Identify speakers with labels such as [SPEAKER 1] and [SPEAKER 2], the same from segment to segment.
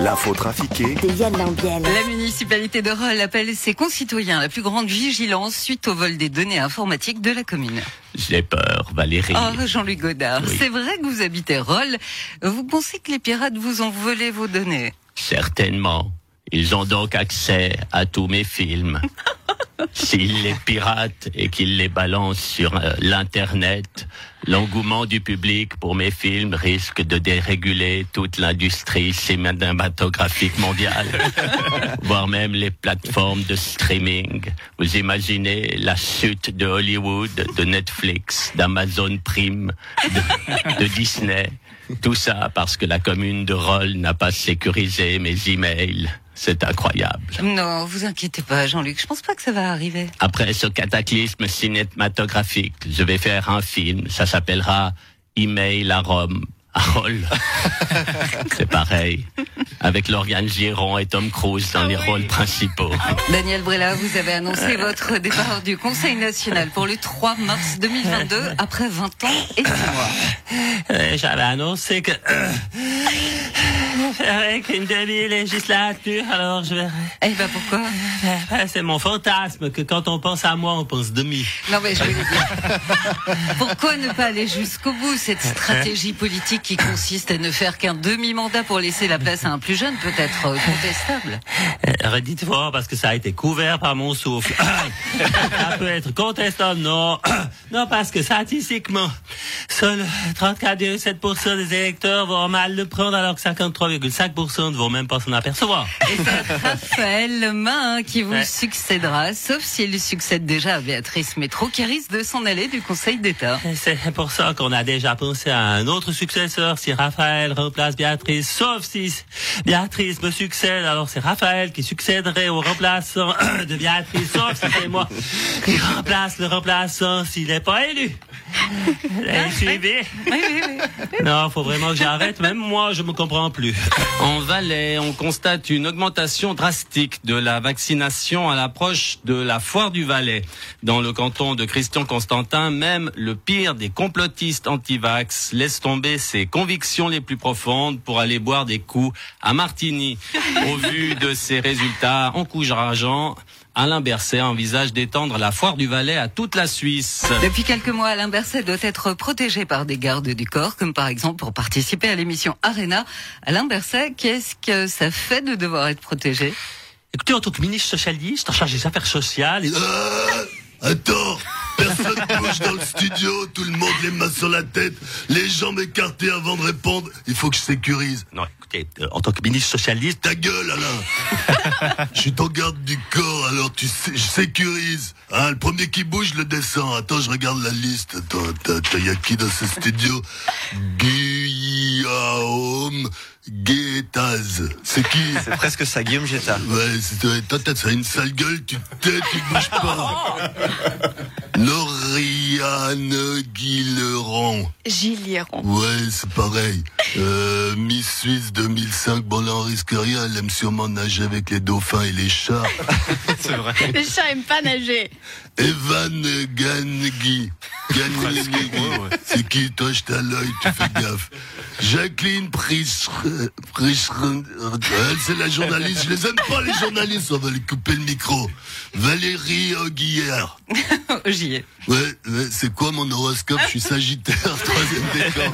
[SPEAKER 1] L'info trafiquée
[SPEAKER 2] de Yann Lambiel.
[SPEAKER 3] La municipalité de Rolles appelle ses concitoyens à la plus grande vigilance suite au vol des données informatiques de la commune.
[SPEAKER 4] J'ai peur, Valérie.
[SPEAKER 3] Oh, Jean-Luc Godard,
[SPEAKER 4] Oui.
[SPEAKER 3] c'est vrai que vous habitez Rolles. Vous pensez que les pirates vous ont volé vos données?
[SPEAKER 4] Certainement. Ils ont donc accès à tous mes films. S'ils les piratent et qu'ils les balancent sur euh, l'Internet, l'engouement du public pour mes films risque de déréguler toute l'industrie cinématographique mondiale, voire même les plateformes de streaming. Vous imaginez la chute de Hollywood, de Netflix, d'Amazon Prime, de, de Disney. Tout ça parce que la commune de Rolles n'a pas sécurisé mes emails. C'est incroyable.
[SPEAKER 3] Non, vous inquiétez pas, Jean-Luc. Je pense pas que ça va arriver.
[SPEAKER 4] Après ce cataclysme cinématographique, je vais faire un film. Ça s'appellera Email à Rome. C'est pareil. Avec Lauriane Giron et Tom Cruise dans les rôles principaux.
[SPEAKER 3] Daniel Brella, vous avez annoncé votre départ du Conseil national pour le 3 mars 2022 après 20 ans et 6 mois.
[SPEAKER 4] J'avais annoncé que avec une demi-législature, alors je verrai.
[SPEAKER 3] Eh ben pourquoi?
[SPEAKER 4] Ben, C'est mon fantasme que quand on pense à moi, on pense demi.
[SPEAKER 3] Non mais je voulais dire. Pourquoi ne pas aller jusqu'au bout cette stratégie politique qui consiste à ne faire qu'un demi-mandat pour laisser la place à un plus jeune peut-être euh, contestable?
[SPEAKER 4] Euh, Redites fort parce que ça a été couvert par mon souffle. ça peut être contestable, non? non, parce que statistiquement, seuls 34,7% des électeurs vont mal le prendre alors que 53,5% ne vont même pas s'en apercevoir.
[SPEAKER 3] Et c'est Raphaël Main qui vous
[SPEAKER 4] Ouais.
[SPEAKER 3] succédera, sauf s'il succède déjà à Béatrice Métro qui risque de s'en aller du Conseil d'État.
[SPEAKER 4] C'est pour ça qu'on a déjà pensé à un autre successeur si Raphaël remplace Béatrice, sauf si Béatrice me succède, alors c'est Raphaël qui succéderait au remplaçant de Béatrice, sauf si c'est moi qui remplace le remplaçant s'il n'est pas élu. Vous avez suivi?
[SPEAKER 3] Oui, oui, oui.
[SPEAKER 4] Non, faut vraiment que j'arrête, même moi je me comprends plus.
[SPEAKER 5] En Valais, on constate une augmentation drastique de la vaccination à l'approche de la foire du Valais. Dans le canton de Christian Constantin, même le pire des complotistes anti-vax laisse tomber ses convictions les plus profondes pour aller boire des coups à Martigny. Au vu de ces résultats encourageants, Alain Berset envisage d'étendre la foire du Valais à toute la Suisse.
[SPEAKER 3] Depuis quelques mois, Alain Berset doit être protégé par des gardes du corps, comme par exemple pour participer à l'émission Arena. Alain Berset, qu'est-ce que ça fait de devoir être protégé?
[SPEAKER 4] Écoutez, en tant que ministre socialiste, en charge des affaires sociales, et-
[SPEAKER 6] Euh, attends, personne dans le studio, tout le monde les mains sur la tête, les jambes écartées avant de répondre. Il faut que je sécurise.
[SPEAKER 4] non, écoutez, euh, en tant que ministre socialiste,
[SPEAKER 6] Ta gueule, Alain. je suis ton garde du corps, alors tu sais, je sécurise. Hein, le premier qui bouge, je le descend. Attends, je regarde la liste. Attends, attends, attends, y a qui dans ce studio? Guillaume Guettaz. C'est qui
[SPEAKER 7] C'est presque ça, Guillaume Jetta.
[SPEAKER 6] Ouais, c'est toi, t'as une sale gueule, tu te tais, tu bouges pas. Lauriane Guilleron.
[SPEAKER 2] Gilles Hieron.
[SPEAKER 6] Ouais, c'est pareil. Euh, Miss Suisse 2005, bon là on risque rien, elle aime sûrement nager avec les dauphins et les chats.
[SPEAKER 7] C'est vrai.
[SPEAKER 2] Les chats aiment pas nager.
[SPEAKER 6] Evan Gangi. Gangi. C'est qui toi je à l'œil, tu fais gaffe. Jacqueline Prisch. Prisch- Elle c'est la journaliste, je les aime pas les journalistes, on va lui couper le micro. Valérie Auguillère.
[SPEAKER 3] Ai.
[SPEAKER 6] Ouais, ouais, c'est quoi mon horoscope? Je suis Sagittaire, troisième décan.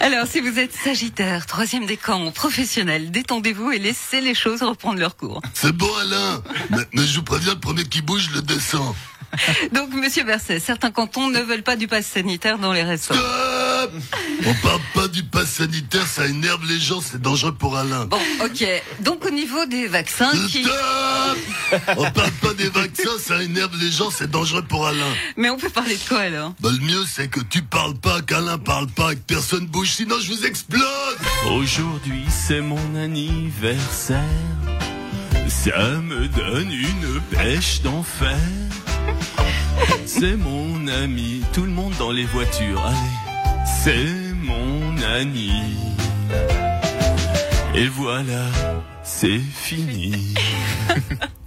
[SPEAKER 3] Alors, si vous êtes Sagittaire, troisième décan, professionnel, détendez-vous et laissez les choses reprendre leur cours.
[SPEAKER 6] C'est bon Alain, mais, mais je vous préviens, le premier qui bouge, le descends.
[SPEAKER 3] Donc, Monsieur Berset, certains cantons ne veulent pas du pass sanitaire dans les restaurants.
[SPEAKER 6] On parle pas du pass sanitaire, ça énerve les gens, c'est dangereux pour Alain.
[SPEAKER 3] Bon, ok. Donc, au niveau des vaccins qui...
[SPEAKER 6] On parle pas des vaccins, ça énerve les gens, c'est dangereux pour Alain.
[SPEAKER 3] Mais on peut parler de quoi, alors?
[SPEAKER 6] Bah, le mieux, c'est que tu parles pas, qu'Alain parle pas, que personne bouge, sinon je vous explose
[SPEAKER 5] Aujourd'hui, c'est mon anniversaire. Ça me donne une pêche d'enfer. C'est mon ami, tout le monde dans les voitures. Allez, c'est mon ami. Et voilà, c'est fini.